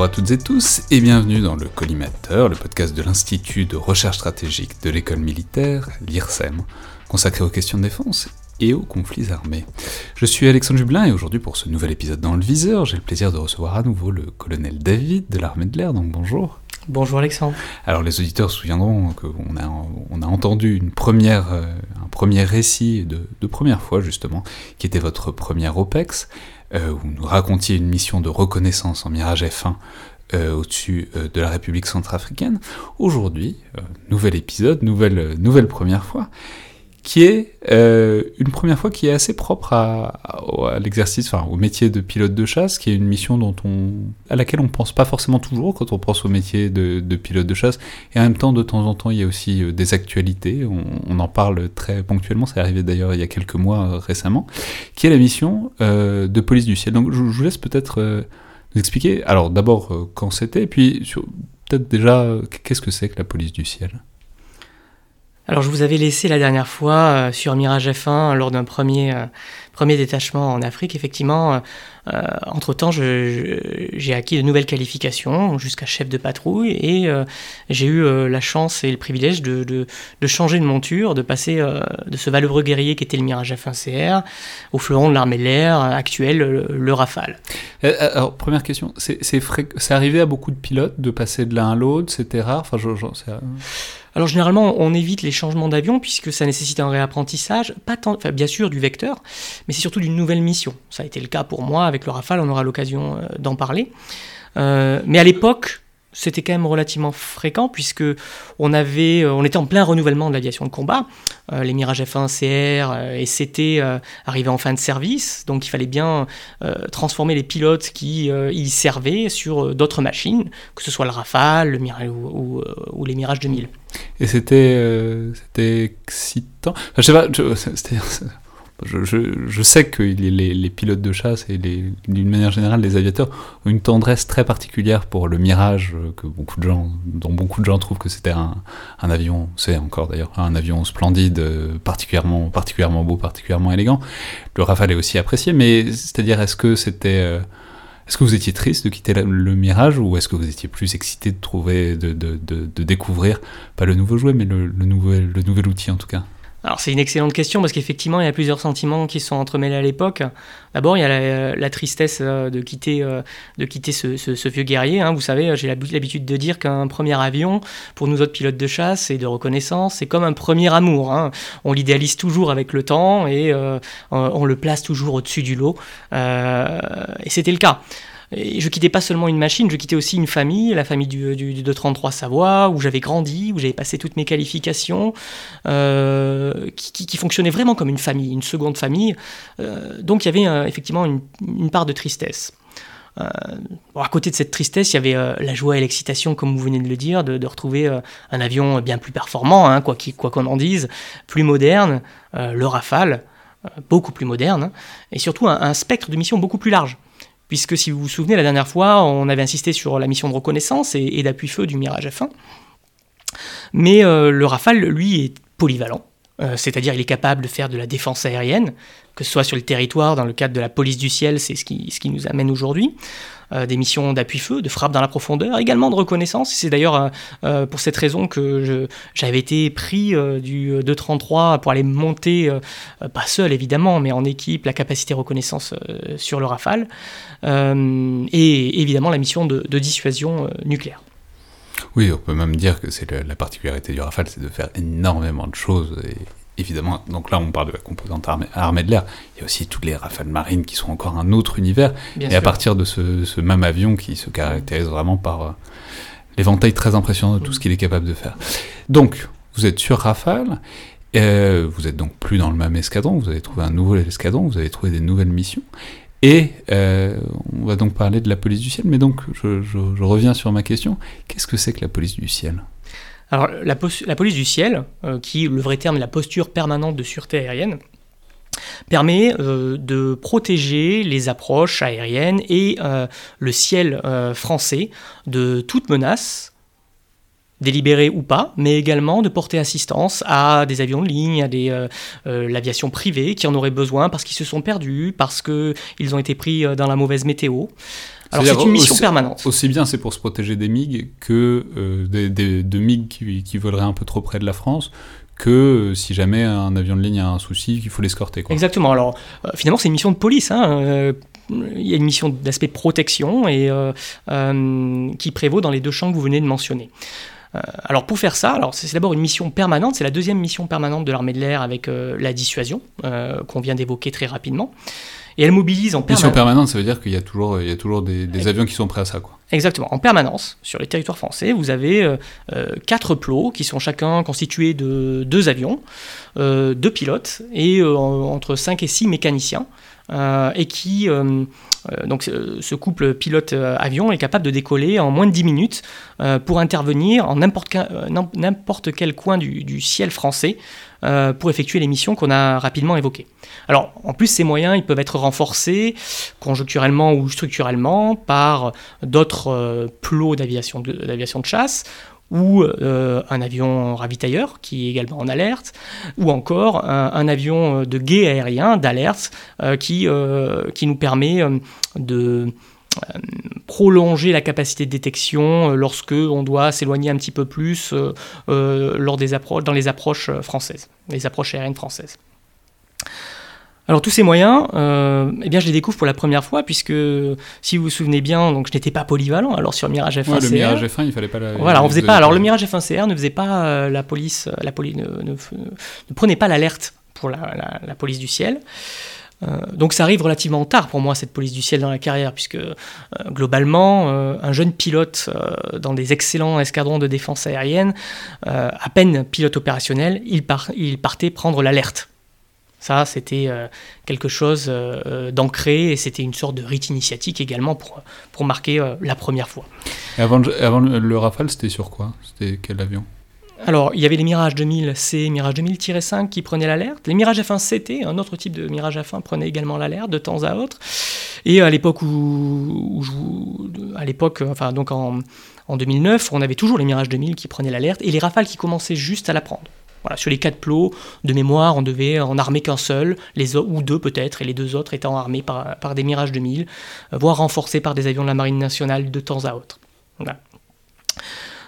Bonjour à toutes et tous et bienvenue dans le Collimateur, le podcast de l'Institut de recherche stratégique de l'école militaire, l'IRSEM, consacré aux questions de défense et aux conflits armés. Je suis Alexandre Jublin et aujourd'hui pour ce nouvel épisode dans le viseur, j'ai le plaisir de recevoir à nouveau le colonel David de l'armée de l'air, donc bonjour. Bonjour Alexandre. Alors les auditeurs se souviendront qu'on a, on a entendu une première, euh, premier récit de, première fois justement, qui était votre première OPEX, euh, où nous racontiez une mission de reconnaissance en Mirage F1 euh, au-dessus euh, de la République centrafricaine. Aujourd'hui, nouvel épisode, nouvelle première fois, qui est euh, une première fois qui est assez propre à, à, l'exercice, enfin au métier de pilote de chasse, qui est une mission dont on, à laquelle on pense pas forcément toujours quand on pense au métier de, de, pilote de chasse. Et en même temps, de temps en temps, il y a aussi euh, des actualités. On, on, en parle très ponctuellement. C'est arrivé d'ailleurs il y a quelques mois euh, récemment, qui est la mission euh, de police du ciel. Donc je, je vous laisse peut-être euh, nous expliquer. Alors d'abord quand c'était, puis peut-être déjà qu'est-ce que c'est que la police du ciel? Alors je vous avais laissé la dernière fois euh, sur Mirage F1 lors d'un premier, euh, premier détachement en Afrique. Effectivement, euh, entre-temps, j'ai acquis de nouvelles qualifications jusqu'à chef de patrouille et j'ai eu la chance et le privilège de, changer de monture, de passer de ce valeureux guerrier qui était le Mirage F1CR au fleuron de l'armée de l'air actuel, le, le, Rafale. Alors, première question, c'est arrivé à beaucoup de pilotes de passer de l'un à l'autre C'était rare? Enfin, je, alors généralement, on évite les changements d'avion puisque ça nécessite un réapprentissage, pas tant, enfin, bien sûr du vecteur, mais c'est surtout d'une nouvelle mission. Ça a été le cas pour moi avec le Rafale, on aura l'occasion euh, d'en parler. Euh, mais à l'époque, c'était quand même relativement fréquent puisque on avait, euh, on était en plein renouvellement de l'aviation de combat. Euh, les Mirage F1 CR euh, et CT euh, arrivaient en fin de service, donc il fallait bien transformer les pilotes qui y servaient sur d'autres machines, que ce soit le Rafale, le Mirage ou, ou, ou les Mirage 2000. Et c'était, c'était excitant. Je sais pas, c'était je, sais que les, pilotes de chasse et d'une manière générale les aviateurs ont une tendresse très particulière pour le Mirage, que beaucoup de gens, dont beaucoup de gens trouvent que c'était un, avion, c'est encore d'ailleurs un avion splendide, particulièrement, particulièrement beau, particulièrement élégant. Le Rafale est aussi apprécié, mais c'est-à-dire est-ce que c'était euh, est-ce que vous étiez triste de quitter le, Mirage ou est-ce que vous étiez plus excité de trouver, de, découvrir, pas le nouveau jouet, mais le, nouvel, le nouvel outil en tout cas? Alors c'est une excellente question parce qu'effectivement il y a plusieurs sentiments qui sont entremêlés à l'époque. D'abord il y a la, tristesse euh, de quitter, euh, de quitter ce, vieux guerrier. Hein. Vous savez, j'ai l'habitude de dire qu'un premier avion, pour nous autres pilotes de chasse et de reconnaissance, c'est comme un premier amour. Hein. On l'idéalise toujours avec le temps et euh, on le place toujours au-dessus du lot. Et c'était le cas. Et je quittais pas seulement une machine, je quittais aussi une famille, la famille du, du, du 233 Savoie, où j'avais grandi, où j'avais passé toutes mes qualifications, euh, qui, fonctionnait vraiment comme une famille, une seconde famille. Euh, donc il y avait euh, effectivement une, part de tristesse. Bon, à côté de cette tristesse, il y avait la joie et l'excitation, comme vous venez de le dire, de, de retrouver un avion bien plus performant, hein, quoi qu'on en dise, plus moderne, le Rafale, beaucoup plus moderne, hein, et surtout un, un spectre de mission beaucoup plus large puisque si vous vous souvenez, la dernière fois, on avait insisté sur la mission de reconnaissance et, d'appui-feu du Mirage F1. Mais euh, le Rafale, lui, est polyvalent, euh, c'est-à-dire il est capable de faire de la défense aérienne, que ce soit sur le territoire, dans le cadre de la police du ciel, c'est ce qui, ce qui nous amène aujourd'hui, euh, des missions d'appui-feu, de frappe dans la profondeur, également de reconnaissance. C'est d'ailleurs euh, pour cette raison que j'avais été pris du 233 pour aller monter, pas seul évidemment, mais en équipe, la capacité reconnaissance sur le Rafale, et évidemment la mission de, de dissuasion nucléaire. Oui, on peut même dire que c'est la particularité du Rafale, c'est de faire énormément de choses et évidemment, donc là on parle de la composante armée, armée de l'air, il y a aussi toutes les rafales marines qui sont encore un autre univers, Bien et sûr. à partir de ce, ce, même avion qui se caractérise vraiment par euh, l'éventail très impressionnant de tout ce qu'il est capable de faire. Donc, vous êtes sur Rafale, euh, vous êtes donc plus dans le même escadron, vous avez trouvé un nouveau escadron, vous avez trouvé des nouvelles missions, et euh, on va donc parler de la police du ciel, mais donc je, je, je reviens sur ma question, qu'est-ce que c'est que la police du ciel? Alors, la, police du ciel, euh, qui, le vrai terme, est la posture permanente de sûreté aérienne, permet euh, de protéger les approches aériennes et euh, le ciel français de toute menace, délibérée ou pas, mais également de porter assistance à des avions de ligne, à l'aviation privée qui en aurait besoin parce qu'ils se sont perdus, parce qu'ils ont été pris dans la mauvaise météo. Alors c'est une mission permanente. Aussi bien c'est pour se protéger des MiG que des, de MiG qui, qui voleraient un peu trop près de la France, que si jamais un avion de ligne a un souci, qu'il faut l'escorter. Exactement. Alors, finalement, c'est une mission de police. Hein il y a une mission d'aspect protection et, euh, euh, qui prévaut dans les deux champs que vous venez de mentionner. Euh, alors pour faire ça, alors c'est d'abord une mission permanente, c'est la deuxième mission permanente de l'armée de l'air avec la dissuasion qu'on vient d'évoquer très rapidement. Et elle mobilise en permanence. Mission permanente, ça veut dire qu'il y a toujours, il y a toujours des, avions qui sont prêts à ça, quoi. Exactement. En permanence, sur les territoires français, vous avez quatre plots qui sont chacun constitués de deux avions, deux pilotes et entre 5 et 6 mécaniciens. Euh, et qui, euh, euh, donc ce couple pilote-avion est capable de décoller en moins de 10 minutes pour intervenir en n'importe quel coin du, ciel français pour effectuer les missions qu'on a rapidement évoquées. Alors, en plus, ces moyens, ils peuvent être renforcés conjoncturellement ou structurellement par d'autres plots d'aviation de, de, chasse ou euh, un avion ravitailleur qui est également en alerte, ou encore un, avion de guet aérien d'alerte euh, qui, euh, qui nous permet de prolonger la capacité de détection lorsque on doit s'éloigner un petit peu plus lors des dans les approches françaises, les approches aériennes françaises. Alors tous ces moyens, euh, eh bien je les découvre pour la première fois puisque si vous vous souvenez bien, donc je n'étais pas polyvalent. Alors sur Mirage F1 ouais, le Mirage F1, il fallait pas. La, voilà, on faisait pas. Alors le Mirage F1 CR ne faisait pas euh, la police, euh, la police ne, prenait pas l'alerte pour la, police du ciel. donc ça arrive relativement tard pour moi cette police du ciel dans la carrière puisque globalement un jeune pilote dans des excellents escadrons de défense aérienne, à peine pilote opérationnel, il, il partait prendre l'alerte ça, c'était euh, quelque chose euh, euh, d'ancré et c'était une sorte de rite initiatique également pour, pour marquer la première fois. avant, avant le Rafale, c'était sur quoi? C'était quel avion? Alors, il y avait les Mirage 2000C, Mirage 2000-5 qui prenaient l'alerte. Les Mirage F1 CT, un autre type de Mirage F1, prenaient également l'alerte de temps à autre. Et à l'époque où, à l'époque, enfin donc en, en 2009, on avait toujours les Mirage 2000 qui prenaient l'alerte et les Rafales qui commençaient juste à la prendre sur les quatre plots de mémoire, on devait en armer qu'un seul, les ou deux peut-être, et les deux autres étant armés par, des Mirage 2000, euh, voire renforcés par des avions de la Marine nationale de temps à autre.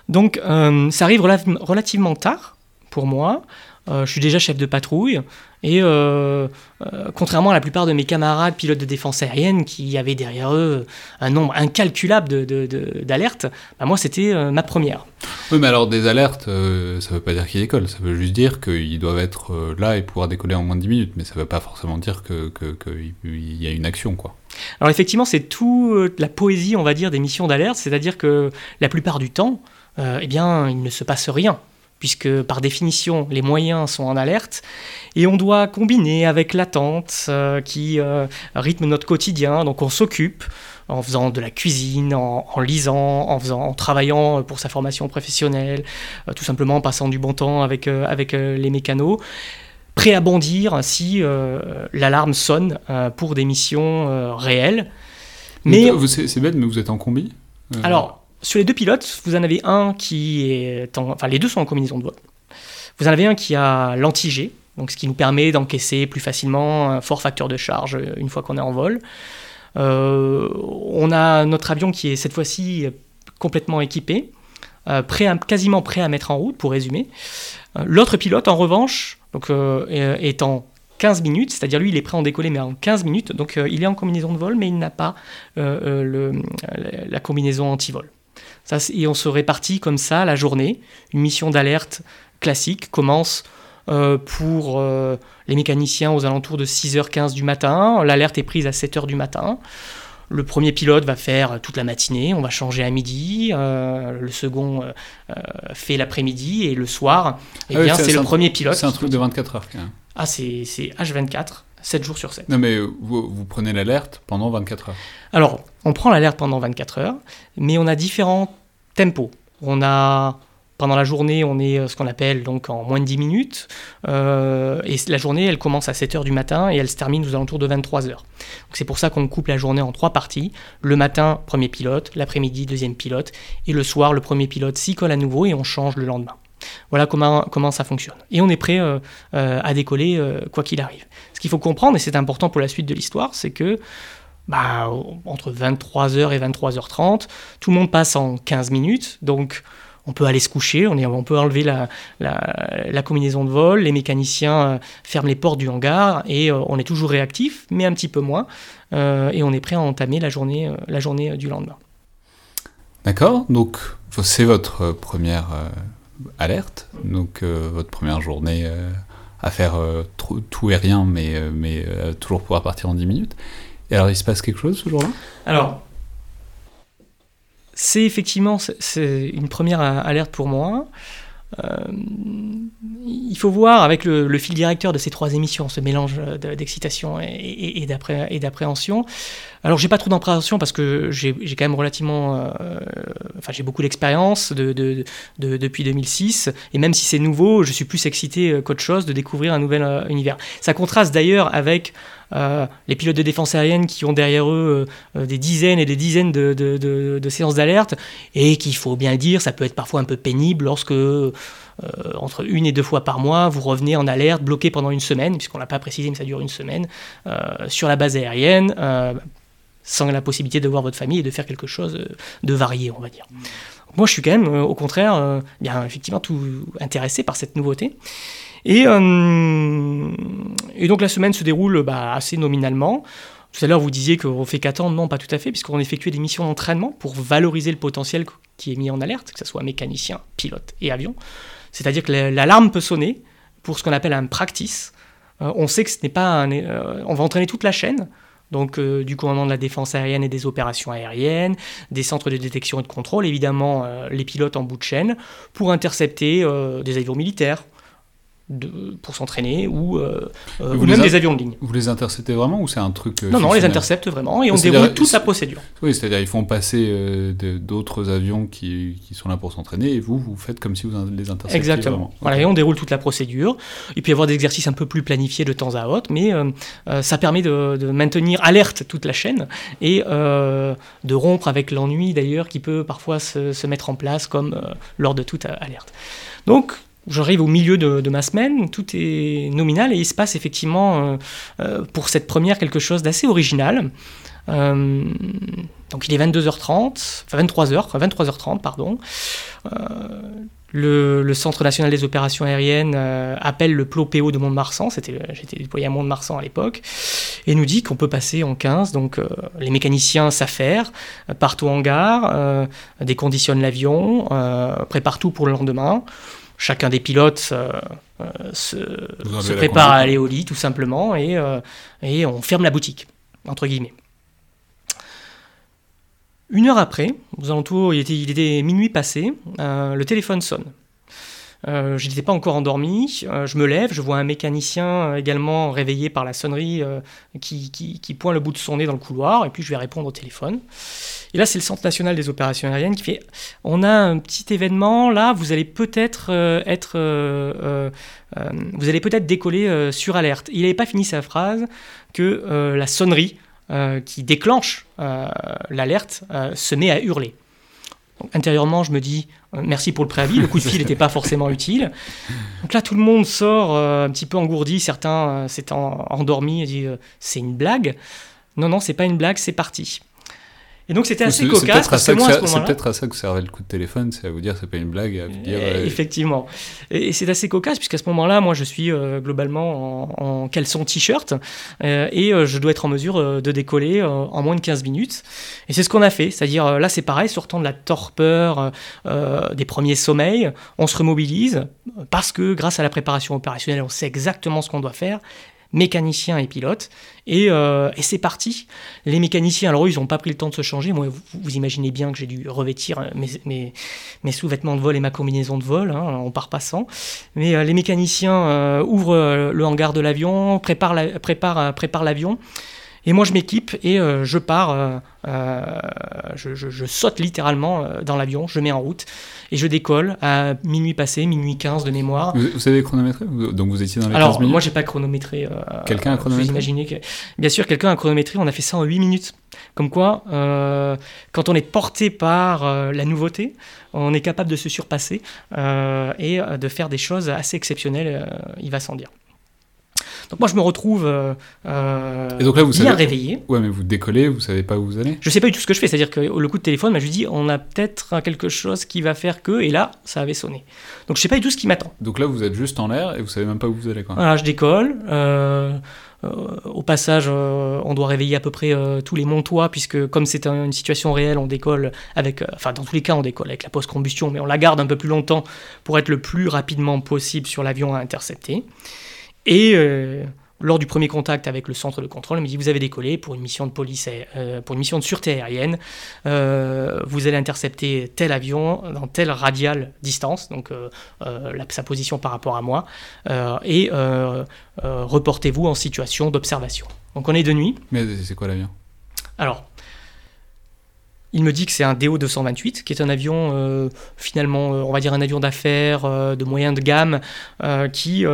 Donc euh, ça arrive relativement tard pour moi. Euh, je suis déjà chef de patrouille et euh, euh, contrairement à la plupart de mes camarades pilotes de défense aérienne qui avaient derrière eux un nombre incalculable d'alertes, de, bah, moi c'était ma première. Oui, mais alors des alertes, ça ne veut pas dire qu'ils décollent, ça veut juste dire qu'ils doivent être là et pouvoir décoller en moins de 10 minutes, mais ça ne veut pas forcément dire qu'il que, que y a une action. quoi. Alors effectivement, c'est toute la poésie, on va dire, des missions d'alerte, c'est-à-dire que la plupart du temps, eh bien, il ne se passe rien puisque par définition les moyens sont en alerte, et on doit combiner avec l'attente euh, qui euh, rythme notre quotidien, donc on s'occupe en faisant de la cuisine, en, lisant, en, faisant, en travaillant pour sa formation professionnelle, euh, tout simplement en passant du bon temps avec, avec les mécanos, prêt à bondir si l'alarme sonne pour des missions réelles. Mais c'est bête, mais vous êtes en combi Alors, sur les deux pilotes, vous en avez un qui est Enfin, les deux sont en combinaison de vol. Vous en avez un qui a l'anti-G, ce qui nous permet d'encaisser plus facilement un fort facteur de charge une fois qu'on est en vol. Euh, on a notre avion qui est cette fois-ci complètement équipé, euh, quasiment prêt à mettre en route, pour résumer. Euh, l'autre pilote, en revanche, donc, est en 15 minutes, c'est-à-dire lui il est prêt à en décoller mais en 15 minutes, donc il est en combinaison de vol mais il n'a pas la combinaison anti-vol et on se répartit comme ça la journée. Une mission d'alerte classique commence euh, pour euh, les mécaniciens aux alentours de 6h15 du matin. L'alerte est prise à 7h du matin. Le premier pilote va faire toute la matinée, on va changer à midi. Euh, le second fait l'après-midi et le soir, eh ah c'est le premier pilote. C'est un truc de 24 heures. Quand même. Ah, c'est H24. 7 jours sur 7. Non, mais vous, vous prenez l'alerte pendant 24 heures. Alors, on prend l'alerte pendant 24 heures, mais on a différents tempos. On a pendant la journée, on est euh, ce qu'on appelle donc en moins de 10 minutes. Euh, et la journée, elle commence à 7 heures du matin et elle se termine aux alentours de 23 heures. C'est pour ça qu'on coupe la journée en trois parties. Le matin, premier pilote, l'après-midi, deuxième pilote, et le soir, le premier pilote s'y colle à nouveau et on change le lendemain. Voilà comment, comment ça fonctionne. Et on est prêt euh, à décoller quoi qu'il arrive. Ce qu'il faut comprendre, et c'est important pour la suite de l'histoire, c'est que bah, entre 23h et 23h30. Tout le monde passe en 15 minutes, donc on peut aller se coucher, on, est, on peut enlever la, la, combinaison de vol, les mécaniciens euh, ferment les portes du hangar et euh, on est toujours réactif, mais un petit peu moins, euh, et on est prêt à entamer la journée, la journée du lendemain. D'accord, donc c'est votre première alerte, donc votre première journée à faire tout et rien, mais, mais toujours pouvoir partir en 10 minutes. Et alors il se passe quelque chose ce jour-là? Alors, c'est effectivement c'est une première alerte pour moi. Euh, il faut voir avec le, fil directeur de ces trois émissions, ce mélange d'excitation et, d'appréhension. Alors j'ai pas trop d'appréhension parce que j'ai quand même relativement, euh, enfin j'ai beaucoup d'expérience de, de, depuis 2006 et même si c'est nouveau, je suis plus excité qu'autre chose de découvrir un nouvel euh, univers. Ça contraste d'ailleurs avec euh, les pilotes de défense aérienne qui ont derrière eux euh, des dizaines et des dizaines de, séances d'alerte, et qu'il faut bien dire, ça peut être parfois un peu pénible lorsque, euh, entre une et deux fois par mois, vous revenez en alerte, bloqué pendant une semaine, puisqu'on l'a pas précisé, mais ça dure une semaine, sur la base aérienne, sans la possibilité de voir votre famille et de faire quelque chose de varié, on va dire. Moi, je suis quand même, au contraire, bien effectivement, tout intéressé par cette nouveauté. Et, euh, et donc la semaine se déroule bah, assez nominalement. Tout à l'heure, vous disiez qu'on fait qu'attendre. Non, pas tout à fait, puisqu'on effectue des missions d'entraînement pour valoriser le potentiel qui est mis en alerte, que ce soit mécanicien, pilote et avion. C'est-à-dire que l'alarme peut sonner pour ce qu'on appelle un practice. Euh, on sait que ce n'est pas un, euh, on va entraîner toute la chaîne, donc du commandement de la défense aérienne et des opérations aériennes, des centres de détection et de contrôle, évidemment les pilotes en bout de chaîne, pour intercepter des avions militaires, pour s'entraîner ou, euh, euh, même des avions de ligne. Vous les interceptez vraiment ou c'est un truc euh, Non, non, on les intercepte vraiment et on déroule toute la procédure. Oui, c'est-à-dire ils font passer d'autres avions qui, qui, sont là pour s'entraîner et vous, vous faites comme si vous les interceptiez Exactement. Voilà, et on déroule toute la procédure. Il peut y avoir des exercices un peu plus planifiés de temps à autre, mais ça permet de, de, maintenir alerte toute la chaîne et de rompre avec l'ennui d'ailleurs qui peut parfois se, se, mettre en place comme lors de toute alerte. Donc, J'arrive au milieu de, ma semaine, tout est nominal et il se passe effectivement euh, euh, pour cette première quelque chose d'assez original. Euh, donc il est 22h30, enfin 23h, 23h30 pardon. Le, Centre national des opérations aériennes appelle le PLO-PO de Mont-de-Marsan, j'étais déployé à Mont-de-Marsan à l'époque, et nous dit qu'on peut passer en 15. Donc les mécaniciens s'affairent, partent au hangar, déconditionnent l'avion, préparent tout pour le lendemain chacun des pilotes euh, euh, se, prépare à aller au lit tout simplement et, euh, et, on ferme la boutique, entre guillemets. Une heure après, aux alentours, il était, il était minuit passé, le téléphone sonne. Euh, je n'étais pas encore endormi. Euh, je me lève, je vois un mécanicien euh, également réveillé par la sonnerie qui, qui, pointe le bout de son nez dans le couloir, et puis je vais répondre au téléphone. Et là, c'est le Centre national des opérations aériennes qui fait On a un petit événement, là, vous allez peut-être être. vous allez peut-être décoller sur alerte. Il n'avait pas fini sa phrase que la sonnerie qui déclenche l'alerte se met à hurler intérieurement, je me dis euh, merci pour le préavis, le coup de fil n'était pas forcément utile. Donc là, tout le monde sort euh, un petit peu engourdi, certains euh, s'étaient endormis et disent c'est une blague. Non, non, c'est pas une blague, c'est parti. Et donc c'était assez cocasse parce que moi à ce moment-là. C'est peut-être à ça que servait le coup de téléphone, c'est à vous dire c'est pas une blague, à vous dire. Euh, effectivement. Et, c'est assez cocasse puisqu'à ce moment-là, moi je suis euh, globalement en, caleçon t-shirt euh, et je dois être en mesure de décoller en moins de 15 minutes. Et c'est ce qu'on a fait, c'est-à-dire là c'est pareil, sortant de la torpeur des premiers sommeils, on se remobilise parce que grâce à la préparation opérationnelle, on sait exactement ce qu'on doit faire mécaniciens et pilotes. Euh, et, c'est parti. Les mécaniciens, alors eux, ils n'ont pas pris le temps de se changer. Moi, vous, imaginez bien que j'ai dû revêtir mes, mes, sous-vêtements de vol et ma combinaison de vol, hein, on part pas sans. Mais euh, les mécaniciens euh, ouvrent le hangar de l'avion, préparent l'avion. Prépare, prépare et moi, je m'équipe et je pars, je, je, saute littéralement dans l'avion, je mets en route et je décolle à minuit passé, minuit 15 de mémoire. Vous, savez chronométrer Donc vous étiez dans les Alors, 15 minutes moi, j'ai pas chronométré. Euh, quelqu'un a chronométré Vous imaginez que... Bien sûr, quelqu'un a chronométré, on a fait ça en 8 minutes. Comme quoi, euh, quand on est porté par euh, la nouveauté, on est capable de se surpasser et de faire des choses assez exceptionnelles, il va sans dire. Donc moi je me retrouve euh, Et donc là, vous bien savez... réveillé. Ouais, mais vous décollez, vous savez pas où vous allez Je sais pas du tout ce que je fais, c'est-à-dire que le coup de téléphone, je lui dis on a peut-être quelque chose qui va faire que, et là ça avait sonné. Donc je sais pas du tout ce qui m'attend. Donc là, vous êtes juste en l'air et vous savez même pas où vous allez, quoi. Voilà, je décolle. euh, euh, au passage, euh, on doit réveiller à peu près euh, tous les Montois, puisque comme c'est un- une situation réelle, on décolle avec, euh, enfin dans tous les cas, on décolle avec la post-combustion, mais on la garde un peu plus longtemps pour être le plus rapidement possible sur l'avion à intercepter. Et euh, lors du premier contact avec le centre de contrôle, il me dit vous avez décollé pour une mission de police, euh, pour une mission de sûreté aérienne. Euh, vous allez intercepter tel avion dans telle radiale distance, donc la- sa position par rapport à moi, et reportez-vous en situation d'observation. Donc on est de nuit. Mais c'est quoi l'avion? Alors, il me dit que c'est un DO-228, qui est un avion, euh, finalement, euh, on va dire un avion d'affaires euh, de moyenne de gamme, euh, qui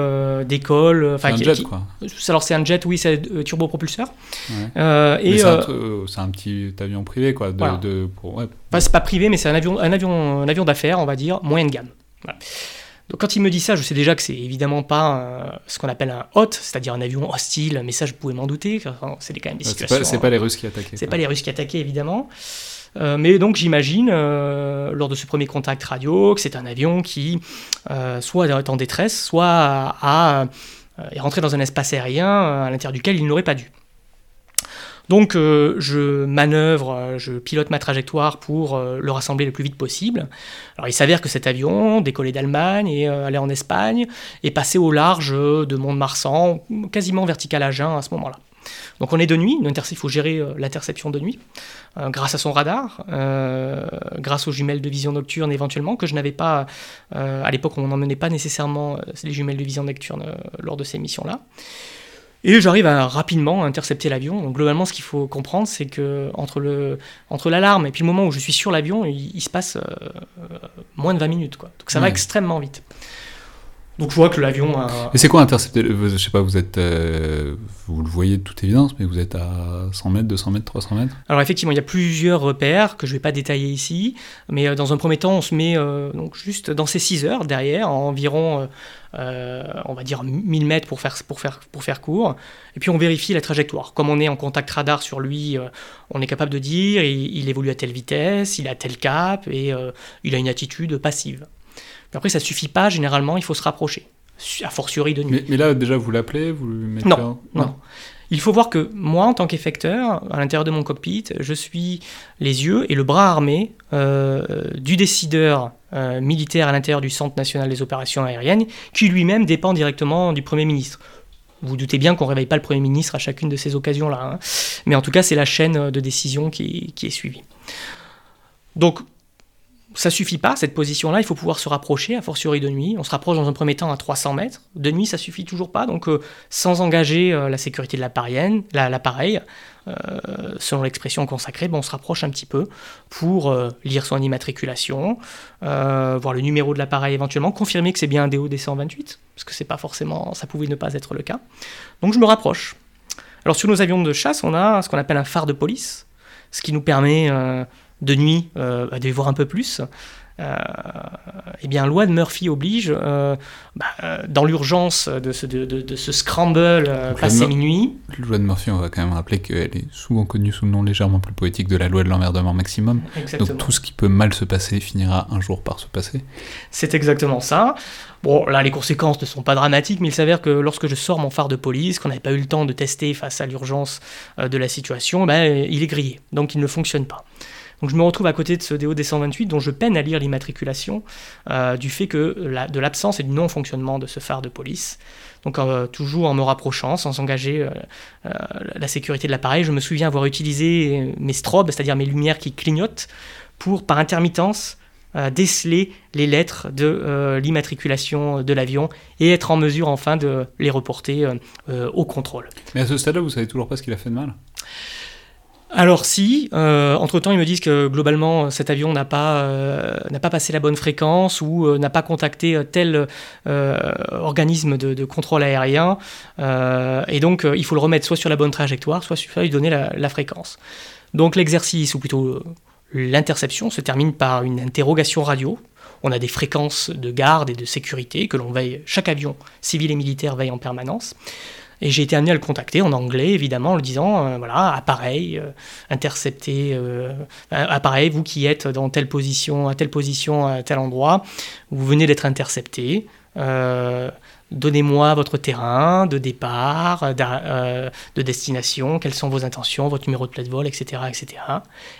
décolle. C'est Enfin, un qui- jet, qui- quoi. Alors c'est un jet, oui, c'est turbopropulseur. Ouais. Et c'est un, petit avion privé, quoi. De, Voilà. de- pour, ouais. Enfin, c'est pas privé, mais c'est un avion, un avion, un avion d'affaires, on va dire, moyenne gamme. Voilà. Donc quand il me dit ça, je sais déjà que c'est évidemment pas euh, ce qu'on appelle un hot, c'est-à-dire un avion hostile, mais ça je pouvais m'en douter, enfin, c'est quand même des C'est situations... pas, les Russes qui attaquaient. C'est pas les Russes qui attaquaient, évidemment. Euh, mais donc j'imagine, euh, lors de ce premier contact radio, que c'est un avion qui euh, soit est en détresse, soit est rentré dans un espace aérien à l'intérieur duquel il n'aurait pas dû. Donc je manœuvre, je pilote ma trajectoire pour le rassembler le plus vite possible. Alors il s'avère que cet avion décollait d'Allemagne et euh, allait en Espagne et passait au large de Mont-de-Marsan, quasiment vertical à Jeun à ce moment-là. Donc on est de nuit, il faut gérer euh, l'interception de nuit, euh, grâce à son radar, euh, grâce aux jumelles de vision nocturne éventuellement, que je n'avais pas, euh, à l'époque on n'emmenait pas nécessairement les jumelles de vision nocturne lors de ces missions-là. Et j'arrive à rapidement intercepter l'avion. Donc globalement, ce qu'il faut comprendre, c'est que entre le entre l'alarme et puis le moment où je suis sur l'avion, il, il se passe euh, moins de 20 minutes, quoi. Donc ça va extrêmement vite. Donc je vois que l'avion a... Et c'est quoi intercepter Je sais pas, vous êtes. euh, vous le voyez de toute évidence, mais vous êtes à 100 mètres, 200 mètres, 300 mètres? Alors effectivement, il y a plusieurs repères que je ne vais pas détailler ici, mais euh, dans un premier temps, on se met euh, donc juste dans ces 6 heures derrière, en environ, euh, on va dire 1000 mètres pour faire, pour, faire, pour faire court, et puis on vérifie la trajectoire. Comme on est en contact radar sur lui, on est capable de dire il, il évolue à telle vitesse, il a tel cap, et il a une attitude passive. Mais après, ça ne suffit pas, généralement, il faut se rapprocher, a fortiori de nuit. mais, mais là, déjà, vous l'appelez Vous lui mettez Non, un- non. Il faut voir que moi, en tant qu'effecteur, à l'intérieur de mon cockpit, je suis les yeux et le bras armé euh, du décideur euh, militaire à l'intérieur du Centre national des opérations aériennes, qui lui-même dépend directement du Premier ministre. Vous, vous doutez bien qu'on ne réveille pas le Premier ministre à chacune de ces occasions-là. hein. Mais en tout cas, c'est la chaîne de décision qui, qui est suivie. Donc, ça suffit pas, cette position-là, il faut pouvoir se rapprocher, a fortiori de nuit. On se rapproche dans un premier temps à 300 mètres. De nuit, ça suffit toujours pas. Donc, euh, sans engager euh, la sécurité de l'appareil, la- l'appareil euh, selon l'expression consacrée, ben, on se rapproche un petit peu pour lire son immatriculation, voir le numéro de l'appareil éventuellement, confirmer que c'est bien un DO DC-128, parce que c'est pas forcément, ça pouvait ne pas être le cas. Donc, je me rapproche. Alors, sur nos avions de chasse, on a ce qu'on appelle un phare de police, ce qui nous permet de nuit euh, de les voir un peu plus. Euh, eh bien, loi de Murphy oblige, euh, bah, euh, dans l'urgence de ce, de, de- de ce scramble passé minuit, La loi de Murphy, on va quand même rappeler qu'elle est souvent connue sous le nom légèrement plus poétique de la loi de l'emmerdement maximum. exactement. Donc tout ce qui peut mal se passer finira un jour par se passer. C'est exactement ça. Bon, là, les conséquences ne sont pas dramatiques, mais il s'avère que lorsque je sors mon phare de police, qu'on n'avait pas eu le temps de tester face à l'urgence de la situation, ben, il est grillé, donc il ne fonctionne pas. Donc je me retrouve à côté de ce DO D128 dont je peine à lire l'immatriculation euh, du fait que de l'absence et du non-fonctionnement de ce phare de police. Donc euh, toujours en me rapprochant, sans engager euh, la sécurité de l'appareil, je me souviens avoir utilisé mes strobes, c'est-à-dire mes lumières qui clignotent, pour par intermittence déceler les lettres de l'immatriculation de l'avion et être en mesure enfin de les reporter au contrôle. Mais à ce stade-là, vous savez toujours pas ce qu'il a fait de mal? Alors si, euh, entre-temps, ils me disent que globalement, cet avion n'a pas, euh, passé la bonne fréquence ou euh, n'a pas contacté tel organisme de, contrôle aérien, et donc il faut le remettre soit sur la bonne trajectoire, soit, soit lui donner la, fréquence. Donc l'exercice, ou plutôt l'interception, se termine par une interrogation radio. On a des fréquences de garde et de sécurité que l'on veille, chaque avion civil et militaire veille en permanence. Et j'ai été amené à le contacter en anglais, évidemment, en lui disant, voilà, appareil, intercepté, appareil, vous qui êtes dans telle position, à telle position, à tel endroit, vous venez d'être intercepté. Donnez-moi votre terrain de départ, de destination, quelles sont vos intentions, votre numéro de plate vol, etc. etc.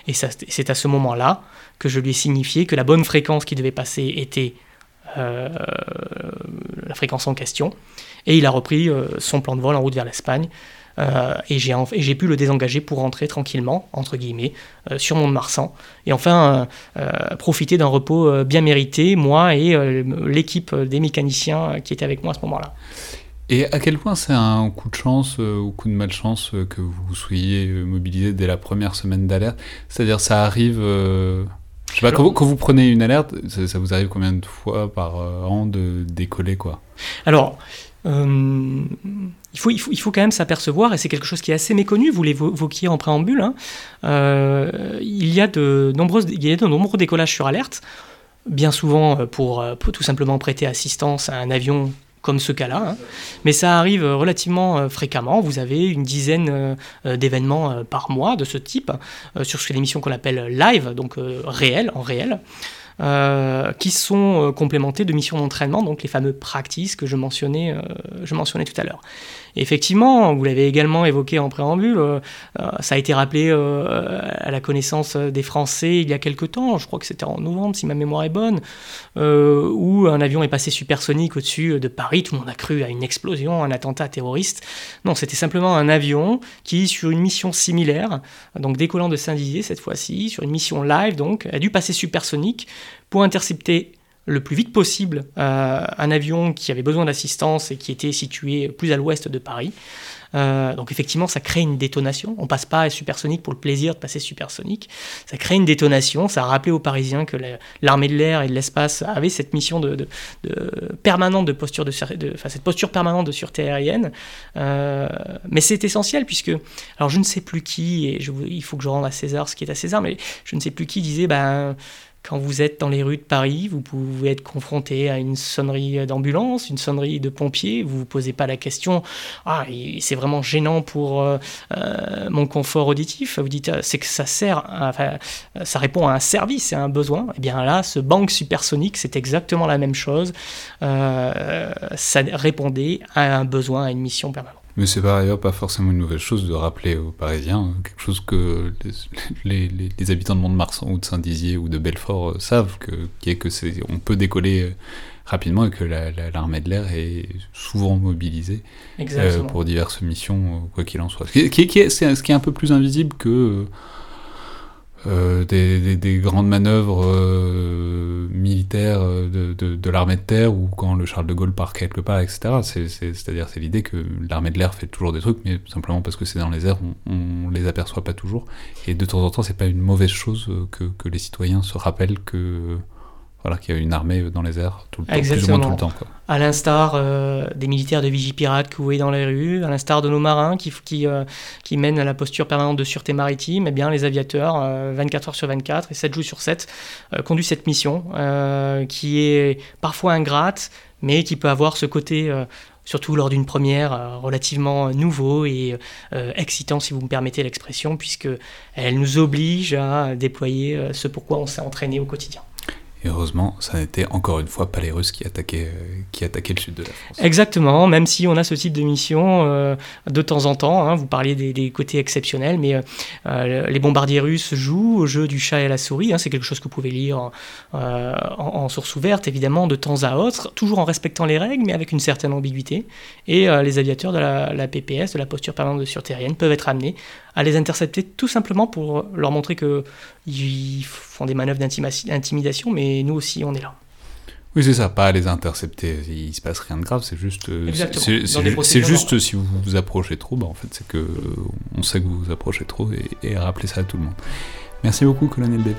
Et c'est à ce moment-là que je lui ai signifié que la bonne fréquence qui devait passer était euh, la fréquence en question. Et il a repris euh, son plan de vol en route vers l'Espagne. Euh, et j'ai pu le désengager pour rentrer tranquillement, entre guillemets, sur Mont-de-Marsan. Et enfin, profiter d'un repos bien mérité, moi et l'équipe des mécaniciens qui étaient avec moi à ce moment-là. Et à quel point c'est un coup de chance ou coup de malchance que vous soyez mobilisé dès la première semaine d'alerte? C'est-à-dire ça arrive je sais pas, quand vous, prenez une alerte, ça, vous arrive combien de fois par euh, an de décoller quoi? Alors, euh, il, faut, il, faut, il faut quand même s'apercevoir, et c'est quelque chose qui est assez méconnu, vous l'évoquiez en préambule, hein, euh, il, y a de nombreuses, il y a de nombreux décollages sur alerte, bien souvent pour, pour tout simplement prêter assistance à un avion comme ce cas-là. Hein. Mais ça arrive relativement euh, fréquemment. Vous avez une dizaine euh, euh, d'événements par mois de ce type sur l'émission qu'on appelle live, donc réel, en réel. Euh, qui sont euh, complémentés de missions d'entraînement, donc les fameux practices que je mentionnais, euh, je mentionnais tout à l'heure. Effectivement, vous l'avez également évoqué en préambule, ça a été rappelé à la connaissance des Français il y a quelque temps, je crois que c'était en novembre si ma mémoire est bonne, où un avion est passé supersonique au-dessus de Paris, tout le monde a cru à une explosion, un attentat terroriste. Non, c'était simplement un avion qui, sur une mission similaire, donc décollant de Saint-Dizier cette fois-ci, sur une mission live donc, a dû passer supersonique pour intercepter le plus vite possible euh, un avion qui avait besoin d'assistance et qui était situé plus à l'ouest de Paris. Euh, donc effectivement, ça crée une détonation. On passe pas à supersonique pour le plaisir de passer supersonique. Ça crée une détonation. Ça a rappelé aux Parisiens que l'armée de l'air et de l'espace avaient cette mission de, permanente de posture de, cette posture permanente de sûreté aérienne. Euh, mais c'est essentiel puisque, alors je ne sais plus qui et il faut que je rende à César ce qui est à César, mais je ne sais plus qui disait ben quand vous êtes dans les rues de Paris, vous pouvez être confronté à une sonnerie d'ambulance, une sonnerie de pompiers. Vous vous posez pas la question ah c'est vraiment gênant pour euh, euh, mon confort auditif? Vous dites c'est que ça sert, enfin, ça répond à un service, à un besoin. Et eh bien là, ce banque supersonique, c'est exactement la même chose. Euh, ça répondait à un besoin, à une mission permanente. Mais c'est par ailleurs pas forcément une nouvelle chose de rappeler aux Parisiens hein, quelque chose que les, les, habitants de Mont-de-Marsan ou de Saint-Dizier ou de Belfort euh, savent, que, qui est que c'est, on peut décoller euh, rapidement et que l'armée de l'air est souvent mobilisée euh, pour diverses missions, quoi qu'il en soit. Ce qui, qui est, c'est, ce qui est un peu plus invisible que euh, des, grandes manœuvres euh, militaires euh, de, l'armée de terre ou quand le Charles de Gaulle part quelque part, etc. C'est-à-dire c'est l'idée que l'armée de l'air fait toujours des trucs, mais simplement parce que c'est dans les airs, on, on, les aperçoit pas toujours. Et de temps en temps, c'est pas une mauvaise chose que, que les citoyens se rappellent que voilà, qu'il y a une armée dans les airs tout le temps, plus ou moins tout le temps. Quoi. À l'instar euh, des militaires de Vigipirate que vous voyez dans les rues, à l'instar de nos marins qui, qui, euh, qui mènent à la posture permanente de sûreté maritime, eh bien, les aviateurs, 24 euh, heures sur 24 et 7 jours sur 7, conduisent cette mission qui est parfois ingrate, mais qui peut avoir ce côté surtout lors d'une première relativement nouveau et excitant si vous me permettez l'expression, puisque elle nous oblige à déployer ce pourquoi on s'est entraîné au quotidien. Et heureusement, ça n'était encore une fois pas les Russes qui attaquaient, euh, qui attaquaient le sud de la France. Exactement, même si on a ce type de mission euh, de temps en temps, hein, vous parliez des, côtés exceptionnels, mais euh, les bombardiers russes jouent au jeu du chat et la souris, hein, c'est quelque chose que vous pouvez lire en, source ouverte, évidemment, de temps à autre, toujours en respectant les règles, mais avec une certaine ambiguïté. Et les aviateurs de la, PPS, de la posture permanente de sûreté aérienne, peuvent être amenés à les intercepter tout simplement pour leur montrer qu'ils font des manœuvres d'intimidation, mais nous aussi, on est là. Oui, c'est ça, pas à les intercepter, il se passe rien de grave, c'est juste, euh, c'est juste si vous vous approchez trop, bah en fait c'est que on sait que vous vous approchez trop et, et rappeler ça à tout le monde. Merci beaucoup, colonel David.